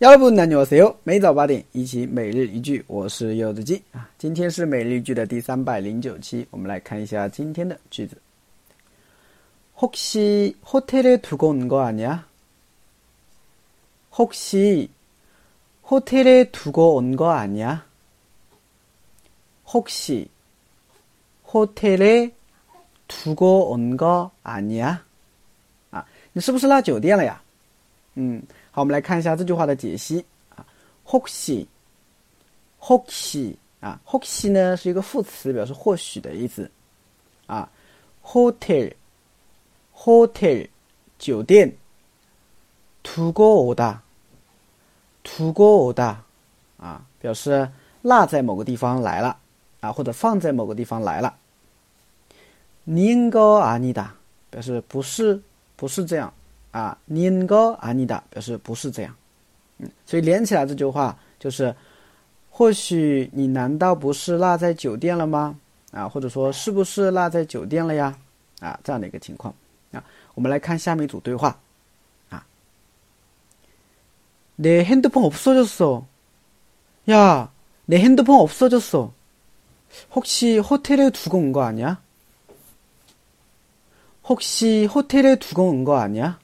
여러분안녕하세요每早八点一起每日一句，我是柚子鸡啊。今天是每日一句的第三百零九期，我们来看一下今天的句子。혹시호텔에두고온거아니야혹시호텔에두고온거아니야혹시호텔에두고온거아니야啊，你是不是落酒店了呀？嗯。 好，我们来看一下这句话的解析啊。혹시 혹시啊，혹시呢是一个副词，表示或许的意思啊。hotel hotel 酒店。두고오다두고오다啊，表示落在某个地方来了啊，或者放在某个地方来了。닌거아니 다， 表示不是，不是这样。 啊，닌个阿尼达表示不是这样，嗯，所以连起来这句话就是，或许你难道不是落在酒店了吗？啊，或者说是不是落在酒店了呀？啊，这样的一个情况啊，我们来看下面一组对话啊，내핸드폰없어졌어 야， 내핸드폰없어졌어혹시호텔에두고온거아니야혹시호텔에두고온거아니야